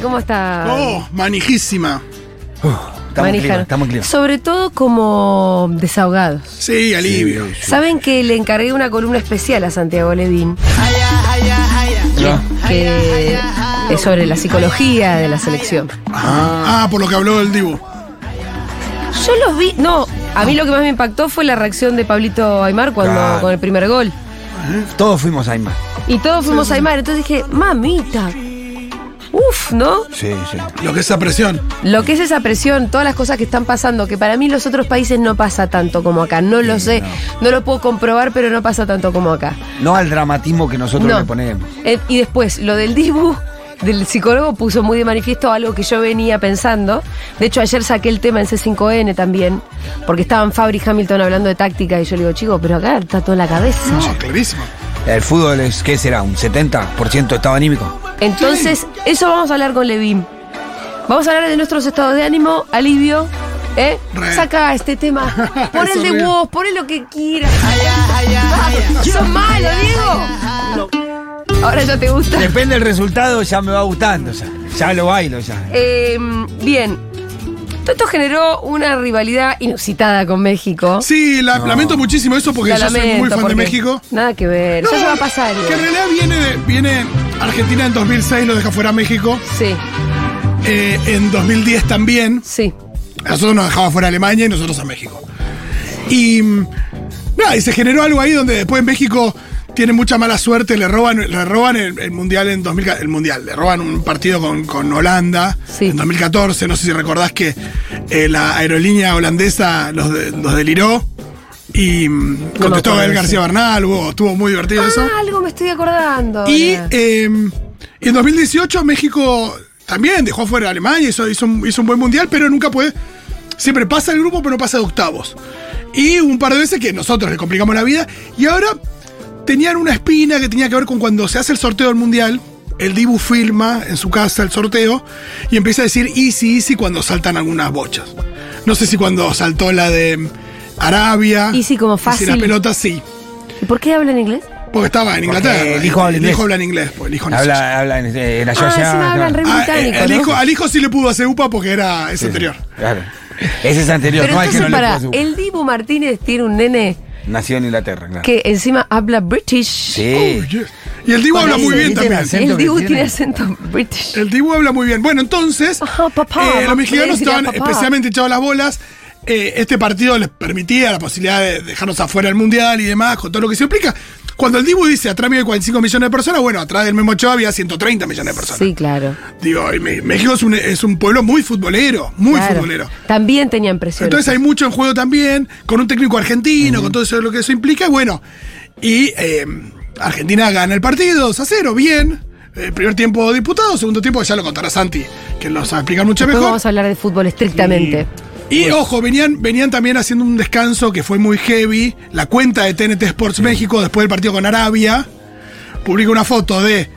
tal? ¿Cómo está? Oh, manijísima. Estamos en clima, Manija? estamos en clima. Sobre todo como desahogados. Sí, alivio. Saben que le encargué una columna especial a Santiago Levín Ya. que es sobre la psicología de la selección. Ah, por lo que habló el Dibu. Yo los vi, no, a mí lo que más me impactó fue la reacción de Pablito Aymar cuando Claro. con el primer gol. Todos fuimos ahí más. Y todos fuimos a Aymar, entonces dije, mamita. Uf, ¿no? Sí, sí. Lo que es esa presión. Lo que es esa presión, todas las cosas que están pasando, que para mí en los otros países no pasa tanto como acá. No lo sé, no lo puedo comprobar, pero no pasa tanto como acá. No al dramatismo que nosotros No. le ponemos. Eh, y después, lo del Dibu, del psicólogo, puso muy de manifiesto algo que yo venía pensando. De hecho, ayer saqué el tema en C5N también, porque estaban Fabri y Hamilton hablando de táctica, y yo le digo, chico, pero acá está todo en la cabeza. No, clarísimo. El fútbol es, ¿qué será? ¿Un 70% de estado anímico? Entonces, eso vamos a hablar con Levin. Vamos a hablar de nuestros estados de ánimo, alivio. ¿Eh? Re. Saca este tema. Pon el de vos, pon lo que quieras. ¿Sos malo, Diego? No. Ahora ya te gusta. Depende del resultado, ya me va gustando. Ya, ya lo bailo ya. Eh, bien. Todo esto generó una rivalidad inusitada con México. Sí, la- lamento muchísimo eso porque La yo soy muy fan de México. Nada que ver. No, ya se va a pasar. Que en realidad viene, de- viene Argentina en 2006, lo deja fuera México. Sí, Eh, en 2010 también. sí. A nosotros nos dejaba fuera Alemania y nosotros a México. Y mm, nada, y se generó algo ahí donde después México tiene mucha mala suerte, le roban, le roban el, el mundial en 2000, el mundial, le roban un partido con, con Holanda Sí. en 2014. No sé si recordás que eh, la aerolínea holandesa los, de- los deliró y mm, contestó acuerdo, Gael. García Bernal, hubo- estuvo muy divertido eso. Ah, algo me estoy acordando. Y eh, en 2018 México también dejó fuera a Alemania, hizo, hizo, un, hizo un buen mundial, pero nunca puede. Siempre pasa el grupo, pero no pasa de octavos. Y un par de veces que nosotros le complicamos la vida. Y ahora tenían una espina que tenía que ver con cuando se hace el sorteo del mundial. El Dibu filma en su casa el sorteo y empieza a decir easy, easy cuando saltan algunas bochas. No sé si cuando saltó la de Arabia. Easy como y si fácil. la pelota sí. ¿Y por qué hablan inglés? Porque estaba en Inglaterra. el hijo habla inglés. habla en inglés. Pues el hijo no. Habla, habla en, eh, en la Ah, re Ah, británico, eh, al, ¿no? hijo, al hijo sí le pudo hacer UPA porque era ese anterior. Claro. Ese es anterior, Pero no hay que entonces, no le para, puedo el Dibu Martínez tiene un nene Nació en Inglaterra, claro. que encima habla British. Sí. Oh, yes. Y el Dibu Con habla muy bien también. El Dibu tiene. tiene acento British. El Dibu habla muy bien. Bueno, entonces, Ajá, papá, eh, los mexicanos estaban papá. especialmente echados las bolas. Eh, este partido les permitía la posibilidad de dejarnos afuera del mundial y demás, con todo lo que se implica. Cuando el Dibu dice atrás hay 45 millones de personas, bueno, atrás del Memo Ochoa había 130 millones de personas. Sí, claro. Digo, y México es un, es un pueblo muy futbolero, muy claro. futbolero. También tenían presión. Entonces hay mucho en juego también, con un técnico argentino, con todo eso lo que eso implica. Bueno, y eh, Argentina gana el partido 2 a 0, bien. Eh, primer tiempo disputado, segundo tiempo ya lo contará Santi, que lo sabe explicar mucho Después mejor. vamos a hablar de fútbol estrictamente. Y ojo, venían, venían también haciendo un descanso que fue muy heavy. La cuenta de TNT Sports México, después del partido con Arabia, publica una foto de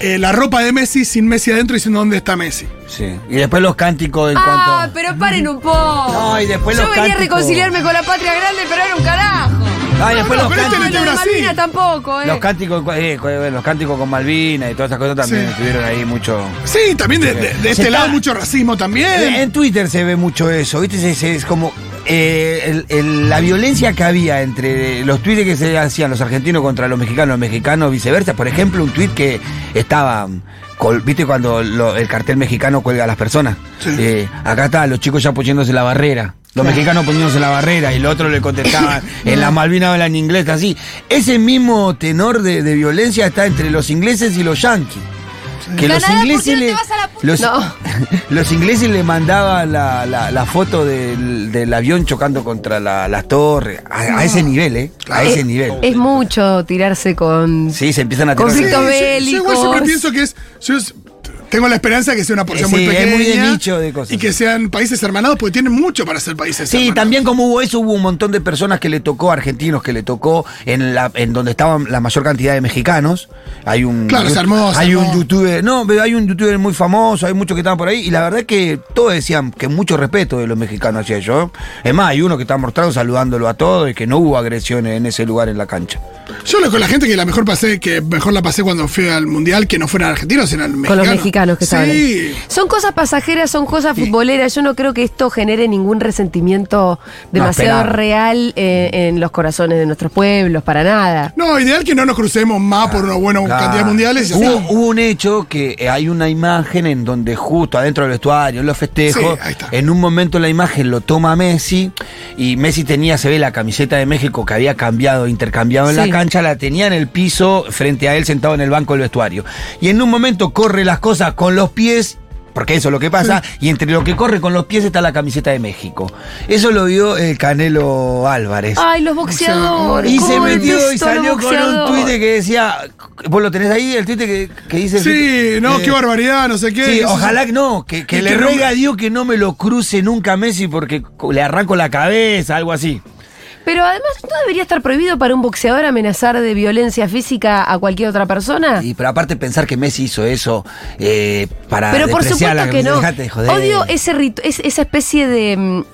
eh, la ropa de Messi sin Messi adentro diciendo dónde está Messi. Sí. Y después los cánticos en Ah, cuanto. pero paren un poco. No, y después Yo los venía a cánticos. reconciliarme con la patria grande, pero era un carajo. Ah, y después no, los pero este cánticos. le Lo de Brasil. Malvinas tampoco, ¿eh? Los cánticos, eh, con- los cánticos con Malvina y todas esas cosas también Sí. estuvieron ahí mucho. Sí, también de, de- de Se este está- lado mucho racismo también. En Twitter se ve mucho eso, ¿viste? Es, es como eh, el- el- la violencia que había entre los tweets que se hacían los argentinos contra los mexicanos, los mexicanos viceversa. Por ejemplo, un tweet que estaba. Col- ¿Viste cuando lo- el cartel mexicano cuelga a las personas? Sí. Eh, acá está, los chicos ya poniéndose la barrera. Los mexicanos poniéndose la barrera y el otro le contestaban en las Malvinas hablan inglés así. Ese mismo tenor de, de violencia está entre los ingleses y los yanquis. Que los ingleses le, la los, No. los ingleses le mandaban la, la- la foto del, del avión chocando contra la- las torres. A, a ese nivel, ¿eh? A ese nivel. Es mucho tirarse con. Sí, se empiezan a tirar. Conflicto Sí, Conflictos yo- yo igual siempre bélicos. pienso que es. yo es- tengo la esperanza de que sea una porción Sí, muy es pequeña. muy de nicho de cosas. Y que sean países hermanados, porque tienen mucho para ser países Sí, hermanados. también como hubo eso, hubo un montón de personas que le tocó, argentinos que le tocó en la en donde estaban la mayor cantidad de mexicanos. Hay un Claro, se armó, se hay un youtuber, no, pero hay un youtuber muy famoso, hay muchos que estaban por ahí y la verdad es que todos decían que mucho respeto de los mexicanos hacia ellos. Es más, hay uno que está mostrando saludándolo a todos y que no hubo agresiones en ese lugar en la cancha. Yo lo con la gente que la mejor pasé, que mejor la pasé cuando fui al mundial, que no fueran argentinos, eran mexicanos. Con los mexicanos. Mexicanos que estaban ahí. Sí. Son cosas pasajeras, son cosas futboleras. Yo no creo que esto genere ningún resentimiento demasiado esperar. real eh, en los corazones de nuestros pueblos, para nada. No, ideal que no nos crucemos más por una buena Claro. cantidad de mundiales. y Hubo, hubo un hecho que eh, hay una imagen en donde justo adentro del vestuario, en los festejos, Sí, ahí está. en un momento la imagen lo toma Messi y Messi tenía, se ve la camiseta de México que había cambiado, intercambiado en Sí. la cancha, la tenía en el piso frente a él sentado en el banco del vestuario. Y en un momento corre las cosas con los pies. Porque eso es lo que pasa, y entre lo que corre con los pies está la camiseta de México. Eso lo vio el Canelo Álvarez. Ay, los boxeadores. Y ¿cómo se metió y salió con un tuite que decía, vos lo tenés ahí, el tuite que, que dice... Sí, no, eh, qué barbaridad, no sé qué. Sí, ojalá que no, que, le no ruega me- a Dios que no me lo cruce nunca a Messi porque le arranco la cabeza, algo así. Pero además, ¿no debería estar prohibido para un boxeador amenazar de violencia física a cualquier otra persona? Y, pero aparte pensar que Messi hizo eso eh, para Pero por supuesto la que no. Dejate de joder. Odio ese rito, es- esa especie de. mm,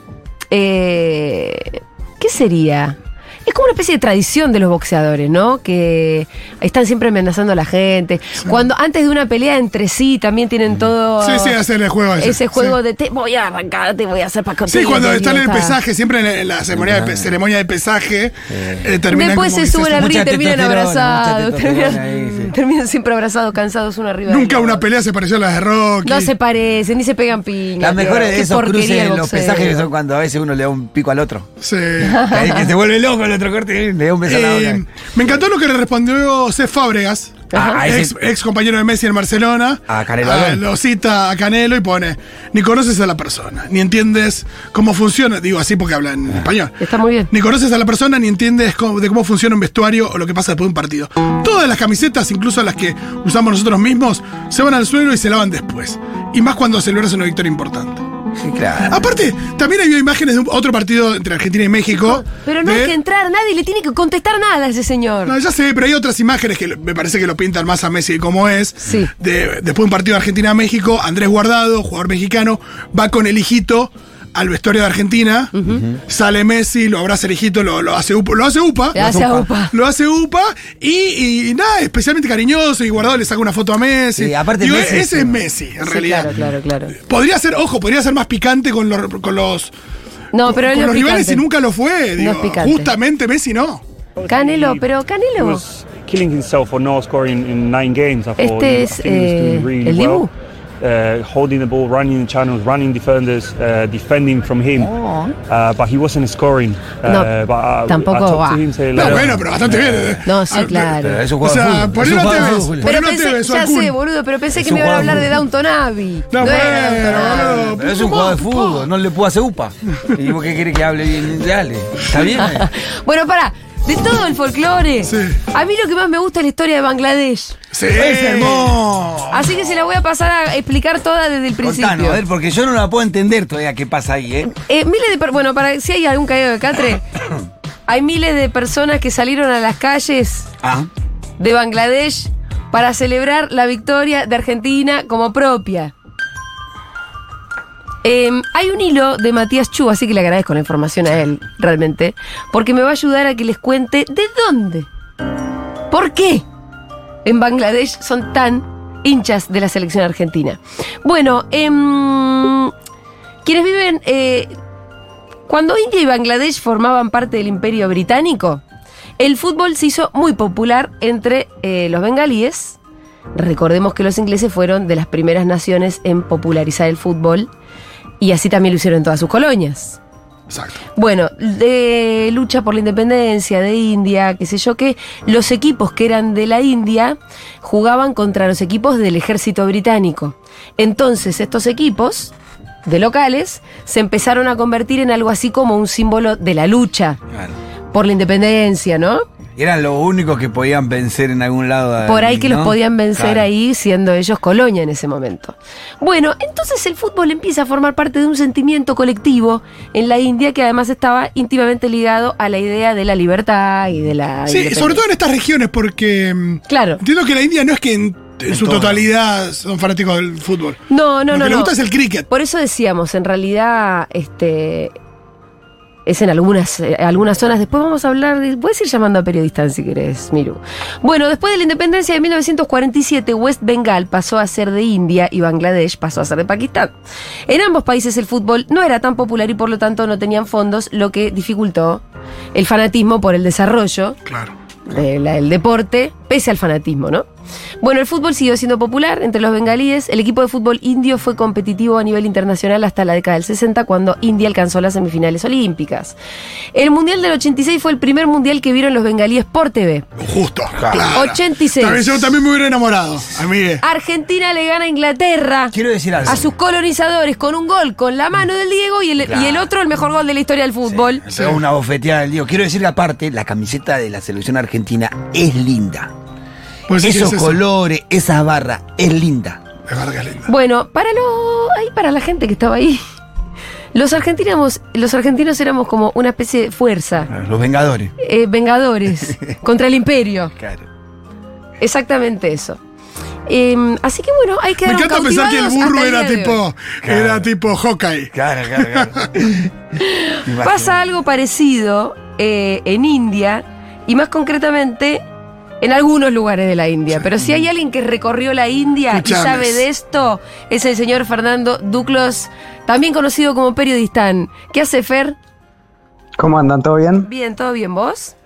eh, ¿Qué sería? Es como una especie de tradición de los boxeadores, ¿no? Que están siempre amenazando a la gente. Cuando antes de una pelea entre sí también tienen todo. Sí, sí, hacer el juego ese. Ese juego Sí. de te voy a arrancar, te voy a hacer para Sí, cuando están en el pesaje, siempre en la- ceremonia de, ceremonia de pesaje, eh, terminan Después como se suben al ring terminan abrazados. Terminan, ahí, sí. terminan siempre abrazados, cansados uno arriba Nunca una pelea se pareció a las de Rocky. No se parecen, ni se pegan piñas. Las mejores de esos cruces en los pesajes son cuando a veces uno le da un pico al otro. Sí. Ahí que se vuelve loco el otro corte y le da un beso a la Eh, boca. me encantó lo que le respondió Cef Fábregas. Ah, ese- ex, compañero de Messi en Barcelona. A Canelo Ah, lo cita a Canelo y pone: Ni conoces a la persona, ni entiendes cómo funciona. Digo así porque habla Ah. en español. Está muy bien. Ni conoces a la persona, ni entiendes cómo- de cómo funciona un vestuario o lo que pasa después de un partido. Todas las camisetas, incluso las que usamos nosotros mismos, se van al suelo y se lavan después. Y más cuando celebras una victoria importante. Sí, claro. Aparte, también había imágenes de otro partido entre Argentina y México. Pero no de- hay que entrar, nadie le tiene que contestar nada a ese señor. No, ya sé, pero hay otras imágenes que me parece que lo pintan más a Messi como es. Sí. De, después de un partido de Argentina-México, Andrés Guardado, jugador mexicano, va con el hijito al vestuario de Argentina. Sale Messi, lo abraza el hijito, lo, lo hace upa. Lo hace upa. Le hace upa. Lo hace upa y, y nada, especialmente cariñoso. Y Guardado le saca una foto a Messi. Sí, aparte Digo, Messi ese es Messi, en Sí, realidad. claro, claro, claro. Podría ser, ojo, podría ser más picante con los, con los, No, pero él con no los es rivales y nunca lo fue. No digo, es picante. justamente Messi no. Canelo, pero Canelo. was killing himself for no scoring in nine games. I thought Este es, eh, really el well. Dibu. Uh, holding the ball, running the channels, running defenders, uh, defending from him. Uh, but he wasn't scoring. Uh, No, but I, tampoco I him, say, No, "Look, bueno, pero bastante bien. eh. No, sí, Ah, claro. Pero es un O juego de sea, fútbol. Es un ponelo a juego de Tevez. fútbol. Pero pensé, ya sé, boludo, pero pensé que me iban a hablar de. Downton Abbey. No, era bueno, Downton. Pero es un juego de fútbol, no le puedo hacer upa. ¿Y vos qué querés que hable bien? Dale, está bien. eh. Bueno, pará. De todo el folclore, Sí. a mí lo que más me gusta es la historia de Bangladesh. Sí, es hermoso. Así que se la voy a pasar a explicar toda desde el principio. Contanos, a ver, porque yo no la puedo entender todavía qué pasa ahí, ¿eh? Eh, miles de bueno, para si hay algún caído de catre, hay miles de personas que salieron a las calles Ah, de Bangladesh para celebrar la victoria de Argentina como propia. Eh, hay un hilo de Matías Chu, así que le agradezco la información a él, realmente, porque me va a ayudar a que les cuente de dónde, por qué en Bangladesh son tan hinchas de la selección argentina. Bueno, em, quienes viven... eh, cuando India y Bangladesh formaban parte del imperio británico, el fútbol se hizo muy popular entre eh, los bengalíes. Recordemos que los ingleses fueron de las primeras naciones en popularizar el fútbol y así también lo hicieron en todas sus colonias. Exacto. Bueno, de lucha por la independencia de India, qué sé yo qué, los equipos que eran de la India jugaban contra los equipos del ejército británico. Entonces estos equipos de locales se empezaron a convertir en algo así como un símbolo de la lucha claro. Por la independencia, ¿no? Eran los únicos que podían vencer en algún lado. Por ahí que ¿no? los podían vencer Claro. ahí siendo ellos colonia en ese momento. Bueno, entonces el fútbol empieza a formar parte de un sentimiento colectivo en la India que además estaba íntimamente ligado a la idea de la libertad y de la... Sí, sobre todo en estas regiones, porque mm, Claro. entiendo que la India no es que en, en su todo. totalidad son fanáticos del fútbol. No, no, Lo no. que les no. gusta es el cricket. Por eso decíamos, en realidad, este. Es en algunas, eh, algunas zonas. Después vamos a hablar de. Puedes ir llamando a periodistas si querés, Miru. Bueno, después de la independencia de 1947, West Bengal pasó a ser de India y Bangladesh pasó a ser de Pakistán. En ambos países el fútbol no era tan popular y por lo tanto no tenían fondos, lo que dificultó el fanatismo por el desarrollo Claro. del deporte, pese al fanatismo, ¿no? Bueno, el fútbol siguió siendo popular entre los bengalíes. El equipo de fútbol indio fue competitivo a nivel internacional hasta la década del 60, cuando India alcanzó las semifinales olímpicas. El Mundial del 86 fue el primer mundial que vieron los bengalíes por TV. Justo. Claro. 86. También, yo también me hubiera enamorado. Argentina le gana a Inglaterra. Quiero decir algo. A sus colonizadores con un gol con la mano del Diego y el, y el otro el mejor gol de la historia del fútbol. Me pegó una bofeteada del Diego. Quiero decir que aparte, la camiseta de la selección argentina es linda. Pues sí, Esos es eso. colores, esa barra, es linda. Es verdad que es linda. Bueno, para lo, ahí para la gente que estaba ahí. Los argentinos, los argentinos éramos como una especie de fuerza, Los Vengadores. eh, vengadores contra el imperio. Claro. Exactamente eso. Eh, así que bueno, hay que Me encanta pensar que el burro era tipo, Claro. era tipo Hawkeye. Claro, claro, claro. Pasa algo parecido eh, en India y más concretamente en algunos lugares de la India. Pero si hay alguien que recorrió la India y sabe de esto, es el señor Fernando Duclos, también conocido como periodistán. ¿Qué hace Fer? ¿Cómo andan? ¿Todo bien? Bien, ¿todo bien vos?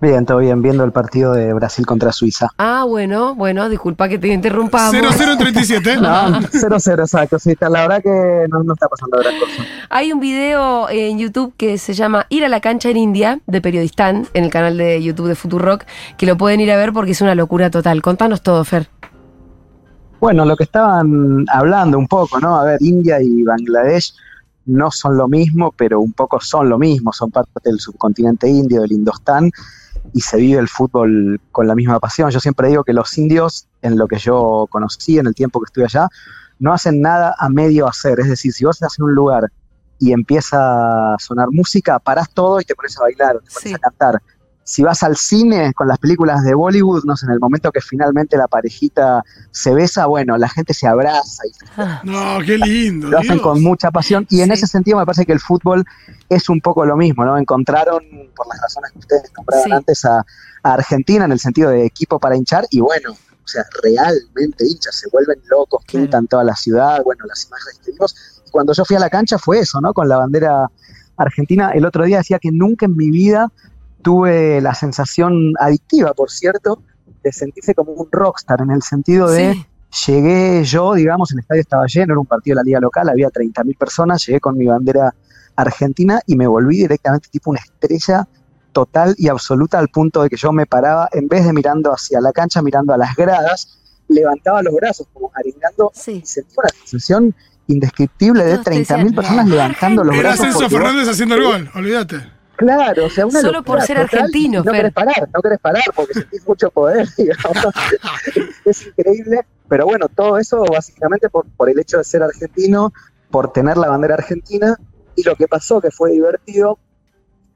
Bien, todo bien, viendo el partido de Brasil contra Suiza. Ah, bueno, bueno, disculpa que te interrumpamos. 0-0 en 37. No, 0-0, exacto. Sí, la verdad que no, no está pasando gran cosa. Hay un video en YouTube que se llama Ir a la cancha en India, de Periodistán, en el canal de YouTube de Futurock, que lo pueden ir a ver porque es una locura total. Contanos todo, Fer. Bueno, lo que estaban hablando un poco, ¿no? A ver, India y Bangladesh no son lo mismo, pero un poco son lo mismo. Son parte del subcontinente indio, del Indostán, y se vive el fútbol con la misma pasión. Yo siempre digo que los indios, en lo que yo conocí en el tiempo que estuve allá, no hacen nada a medio hacer. Es decir, si vos estás en un lugar y empieza a sonar música, parás todo y te pones a bailar, o te pones Sí. a cantar. Si vas al cine con las películas de Bollywood, no sé, en el momento que finalmente la parejita se besa, bueno, la gente se abraza y Ah, No, qué lindo. lo hacen Dios. con mucha pasión. Y en ese sentido me parece que el fútbol es un poco lo mismo, ¿no? Encontraron, por las razones que ustedes nombraban Sí. antes, a, a Argentina en el sentido de equipo para hinchar y bueno, o sea, realmente hinchas, se vuelven locos, Claro. pintan toda la ciudad, bueno, las imágenes que vimos. Y cuando yo fui a la cancha fue eso, ¿no? Con la bandera argentina. El otro día decía que nunca en mi vida tuve la sensación adictiva, por cierto, de sentirse como un rockstar, en el sentido de sí. llegué yo, digamos, el estadio estaba lleno, era un partido de la liga local, había 30.000 personas, llegué con mi bandera argentina y me volví directamente tipo una estrella total y absoluta al punto de que yo me paraba, en vez de mirando hacia la cancha, mirando a las gradas, levantaba los brazos como arengando Sí. y sentí una sensación indescriptible de Todos te 30.000 decían, personas levantando los Era brazos. Porque vos- Fernández haciendo el gol, olvídate. Claro, o sea, una Solo locura por ser total, argentino, No Fer. querés parar, no querés parar porque sentís mucho poder, digamos. es increíble. Pero bueno, todo eso básicamente por, por el hecho de ser argentino, por tener la bandera argentina. Y lo que pasó, que fue divertido,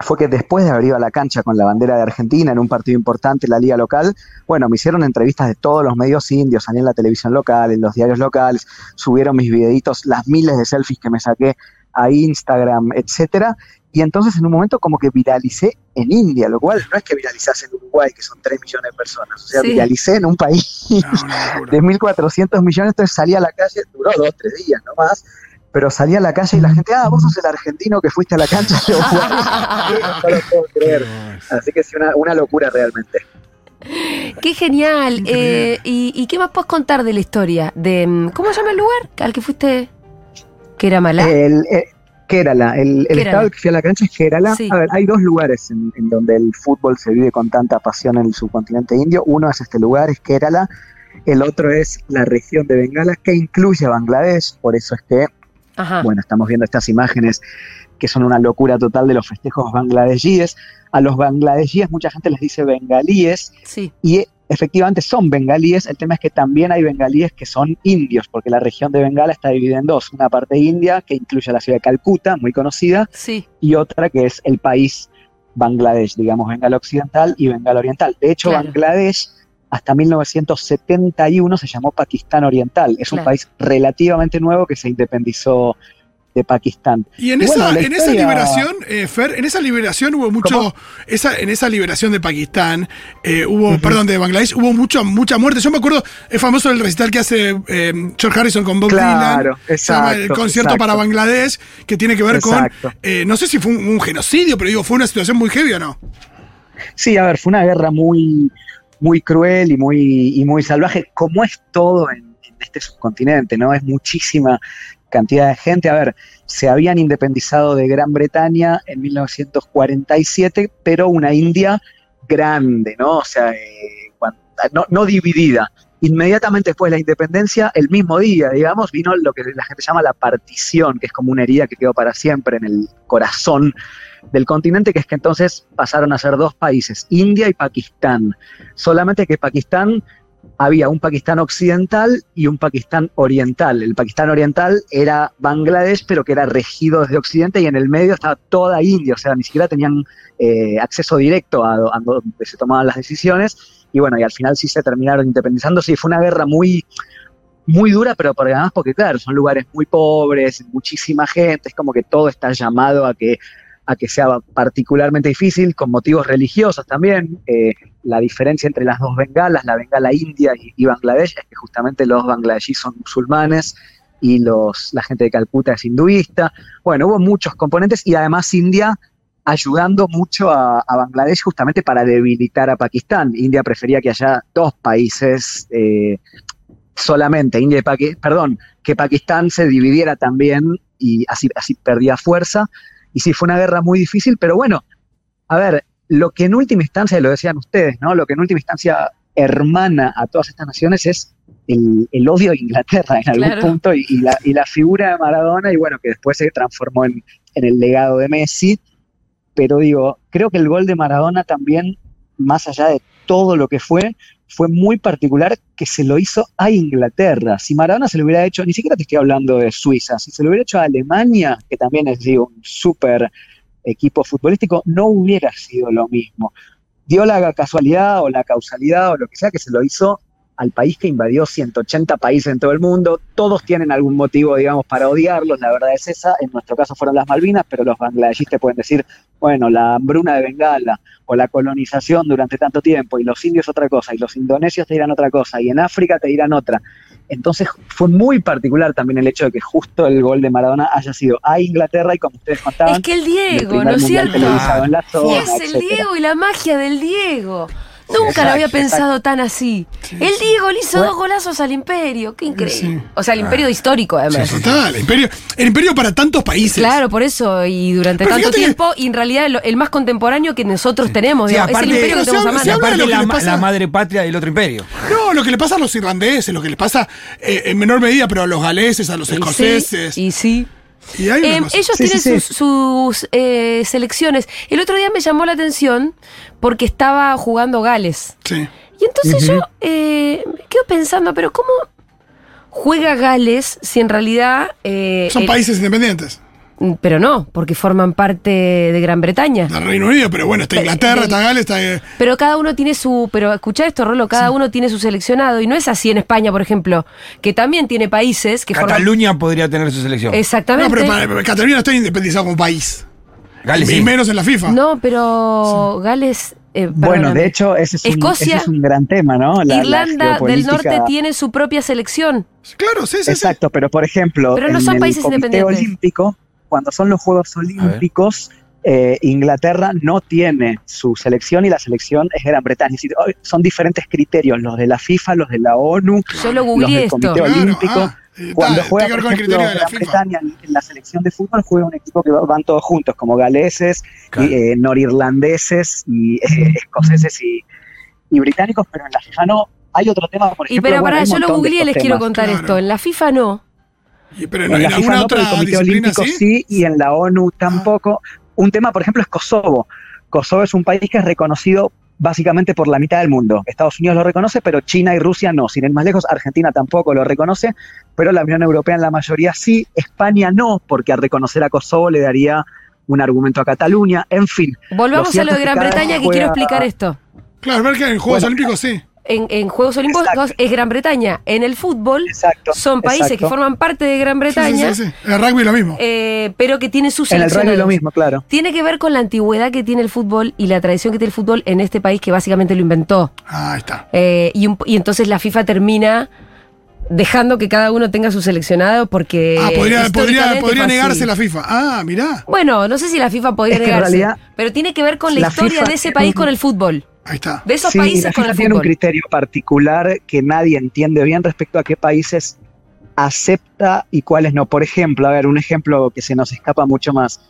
fue que después de haber ido a la cancha con la bandera de Argentina en un partido importante en la liga local, bueno, me hicieron entrevistas de todos los medios indios, salí en la televisión local, en los diarios locales, subieron mis videitos, las miles de selfies que me saqué a Instagram, etcétera. Y entonces en un momento como que viralicé en India, lo cual no es que viralizase en Uruguay, que son 3 millones de personas, o sea, Sí. viralicé en un país No, de 1.400 millones, entonces salí a la calle, duró dos, tres días nomás, pero salí a la calle y la gente, ah, vos sos el argentino que fuiste a la cancha. Yo, "Wow, no lo puedo creer. Así que sí, una, una locura realmente. Qué genial. Eh, y, y qué más puedes contar de la historia? De, mm, ¿Cómo se llama el lugar al que fuiste? Era Malá. El, eh, Kerala, el, el Kerala. estado que fui a la cancha es Kerala. Sí. A ver, hay dos lugares en, en donde el fútbol se vive con tanta pasión en el subcontinente indio. Uno es este lugar, es Kerala. El otro es la región de Bengala, que incluye a Bangladesh. Por eso es que Ajá. Bueno, estamos viendo estas imágenes que son una locura total de los festejos bangladesíes. A los bangladesíes mucha gente les dice bengalíes Sí. y eh, efectivamente son bengalíes. El tema es que también hay bengalíes que son indios, porque la región de Bengala está dividida en dos. Una parte india, que incluye a la ciudad de Calcuta, muy conocida, Sí. y otra que es el país Bangladesh, digamos, Bengala Occidental y Bengala Oriental. De hecho, Claro. Bangladesh hasta 1971 se llamó Pakistán Oriental. Es Claro. un país relativamente nuevo que se independizó de Pakistán. Y en, Y esa, bueno, en esa liberación, eh, Fer, en esa liberación hubo mucho. ¿Cómo? Esa, en esa liberación de Pakistán, eh, hubo, perdón, de Bangladesh, hubo mucho, mucha muerte. Yo me acuerdo, es famoso el recital que hace eh, George Harrison con Bob Claro, Dylan. Llama el exacto, concierto exacto. para Bangladesh, que tiene que ver Exacto. con. no sé si fue un, un genocidio, pero digo, fue una situación muy heavy o no. Sí, a ver, fue una guerra muy, muy cruel y muy, y muy salvaje, como es todo en, en este subcontinente, ¿no? Es muchísima cantidad de gente. A ver, se habían independizado de Gran Bretaña en 1947, pero una India grande, ¿no? O sea, eh, no, no dividida. Inmediatamente después de la independencia, el mismo día, digamos, vino lo que la gente llama la partición, que es como una herida que quedó para siempre en el corazón del continente, que es que entonces pasaron a ser dos países, India y Pakistán. Solamente que Pakistán había un Pakistán occidental y un Pakistán oriental. El Pakistán oriental era Bangladesh, pero que era regido desde Occidente, y en el medio estaba toda India, o sea, ni siquiera tenían eh, acceso directo a, do- a donde se tomaban las decisiones. Y bueno, y al final sí se terminaron independizándose, y fue una guerra muy, muy dura, pero además porque, claro, son lugares muy pobres, muchísima gente, es como que todo está llamado a que a que sea particularmente difícil, con motivos religiosos también. Eh, la diferencia entre las dos bengalas, la bengala india y, Bangladesh, es que justamente los bangladeshis son musulmanes y los, la gente de Calcuta es hinduista. Bueno, hubo muchos componentes y además India ayudando mucho a, Bangladesh justamente para debilitar a Pakistán. India prefería que haya dos países eh, solamente, India y Paki- perdón, que Pakistán se dividiera también y así, así perdía fuerza. Y sí, fue una guerra muy difícil, pero bueno, a ver, lo que en última instancia, lo decían ustedes, ¿no? Lo que en última instancia hermana a todas estas naciones es el, el odio a Inglaterra en algún Claro. punto y, y la, y la figura de Maradona, y bueno, que después se transformó en, en el legado de Messi. Pero digo, creo que el gol de Maradona también, más allá de todo lo que fue, fue muy particular que se lo hizo a Inglaterra. Si Maradona se lo hubiera hecho, ni siquiera te estoy hablando de Suiza, si se lo hubiera hecho a Alemania, que también es digo, un súper equipo futbolístico, no hubiera sido lo mismo. Dio la casualidad o la causalidad o lo que sea que se lo hizo al país que invadió 180 países en todo el mundo. Todos tienen algún motivo, digamos, para odiarlos, la verdad es esa. En nuestro caso fueron las Malvinas, pero los bangladeshis te pueden decir, bueno, la hambruna de Bengala o la colonización durante tanto tiempo, y los indios otra cosa, y los indonesios te dirán otra cosa, y en África te dirán otra. Entonces fue muy particular también el hecho de que justo el gol de Maradona haya sido a Inglaterra y como ustedes contaban, Es que el Diego, ¿no es cierto? televisado en la zona, Es el etcétera. Diego y la magia del Diego. Nunca lo había exacto, pensado tan así. El Diego le hizo dos golazos al Imperio. Qué increíble. Sí. O sea, el Imperio histórico, además. Total, el imperio, el imperio para tantos países. Claro, por eso, y durante Pero tanto que- tiempo, y en realidad el, el más contemporáneo que nosotros tenemos, Sí, digamos, es el aparte- imperio que se tenemos a mano. aparte lo que la, le pasa- la madre patria del otro imperio. No, lo que le pasa a los irlandeses, lo que les pasa eh, en menor medida, pero a los galeses, a los Y sí, escoceses. Y sí. Y hay una Em, ellos Sí, tienen sí, sus, sus, eh, selecciones. El otro día me llamó la atención porque estaba jugando Gales. Sí. Y entonces yo eh, me quedo pensando, pero ¿cómo juega Gales si en realidad... eh, Son el- países independientes Pero no, porque forman parte de Gran Bretaña. del Reino Unido, pero bueno, está Inglaterra, está Gales, está. eh, Pero cada uno tiene su. Pero escucha esto, Rolo, cada uno tiene su seleccionado. Y no es así en España, por ejemplo, que también tiene países que forman. Cataluña podría tener su selección. No, Exactamente. pero, para- pero Cataluña no está independizado como país. Gales y sí. menos en la FIFA. No, pero Gales. eh, Bueno, de hecho, ese es, un, ese es un gran tema, ¿no? La- la Irlanda del Norte tiene su propia selección. Claro, sí, sí, sí. Exacto, pero por ejemplo, Pero no en son el países Comité independientes. Olímpico, cuando son los Juegos Olímpicos, eh, Inglaterra no tiene su selección y la selección es Gran Bretaña. Es decir, hoy son diferentes criterios, los de la FIFA, los de la ONU, Yo lo los del esto. Comité Claro, Olímpico. ah, Cuando está, juega, por ejemplo, Gran FIFA. Bretaña en, la selección de fútbol, juega un equipo que va- van todos juntos, como galeses, Claro. y, eh, norirlandeses, y eh, escoceses y, y británicos, pero en la FIFA no. Hay otro tema, por Y ejemplo. pero bueno, un yo lo googleé y les quiero contar Claro. esto. En la FIFA no. Pero En en, la FIFA alguna no, pero otra el Comité Olímpico sí. sí, y en la ONU tampoco. Un tema, por ejemplo, es Kosovo. Kosovo es un país que es reconocido básicamente por la mitad del mundo. Estados Unidos lo reconoce, pero China y Rusia no. Sin ir más lejos, Argentina tampoco lo reconoce, pero la Unión Europea en la mayoría sí. España no, porque al reconocer a Kosovo le daría un argumento a Cataluña. En fin. Volvamos a lo de Gran Bretaña que quiero explicar esto. Claro, ver que en Juegos Bueno, Olímpicos sí. En, en Juegos Olímpicos Exacto. es Gran Bretaña. En el fútbol Exacto. son países que forman parte de Gran Bretaña, sí, sí, sí. El rugby lo mismo. eh, pero que tienen sus En el rugby lo mismo, claro. Tiene que ver con la antigüedad que tiene el fútbol y la tradición que tiene el fútbol en este país que básicamente lo inventó. Ah, ahí está. Eh, y, un- y entonces la FIFA termina dejando que cada uno tenga su seleccionado porque. Ah, podría, podría, podría negarse la FIFA. Ah, mirá. Bueno, no sé si la FIFA podría Es que en negarse, realidad, pero tiene que ver con la, la historia FIFA de ese tiene país con el fútbol. Ahí está. De esos Sí, países la con FIFA el tiene un criterio particular que nadie entiende bien respecto a qué países acepta y cuáles no. Por ejemplo, a ver, un ejemplo que se nos escapa mucho más.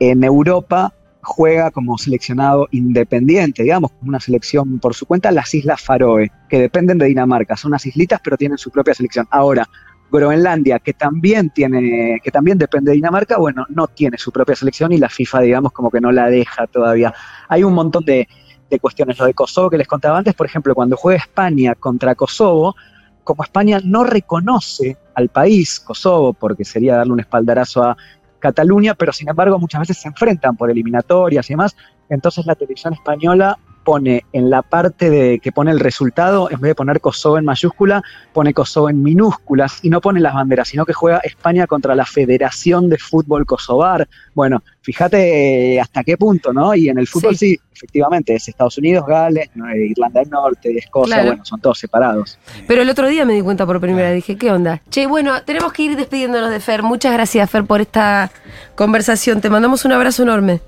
En Europa juega como seleccionado independiente, digamos, como una selección por su cuenta, las Islas Faroe, que dependen de Dinamarca. Son unas islitas, pero tienen su propia selección. Ahora, Groenlandia, que también tiene, que también depende de Dinamarca, bueno, no tiene su propia selección y la FIFA, digamos, como que no la deja todavía. Hay un montón de, de cuestiones. Lo de Kosovo que les contaba antes, por ejemplo, cuando juega España contra Kosovo, como España no reconoce al país Kosovo, porque sería darle un espaldarazo a Cataluña, pero sin embargo muchas veces se enfrentan por eliminatorias y demás, entonces la televisión española pone en la parte de que pone el resultado, en vez de poner Kosovo en mayúscula, pone Kosovo en minúsculas y no pone las banderas, sino que juega España contra la Federación de Fútbol Kosovar. Bueno, fíjate eh, hasta qué punto, ¿no? Y en el fútbol Sí. sí, efectivamente, es Estados Unidos, Gales. Eh, Irlanda del Norte, Escocia, Claro. bueno, son todos separados. Pero el otro día me di cuenta por primera vez, dije, ¿qué onda? Che, bueno, tenemos que ir despidiéndonos de Fer. Muchas gracias, Fer, por esta conversación. Te mandamos un abrazo enorme.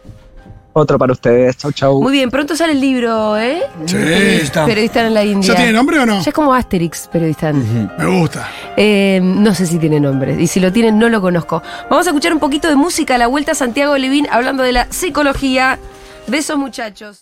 Otro para ustedes, chau chau. Muy bien, pronto sale el libro, ¿eh? Sí. Periodista. Periodista en la India. ¿Ya tiene nombre o no? Ya es como Asterix, periodista. Me gusta. Eh, no sé si tiene nombre. Y si lo tiene, no lo conozco. Vamos a escuchar un poquito de música a la vuelta Santiago Levín hablando de la psicología de esos muchachos.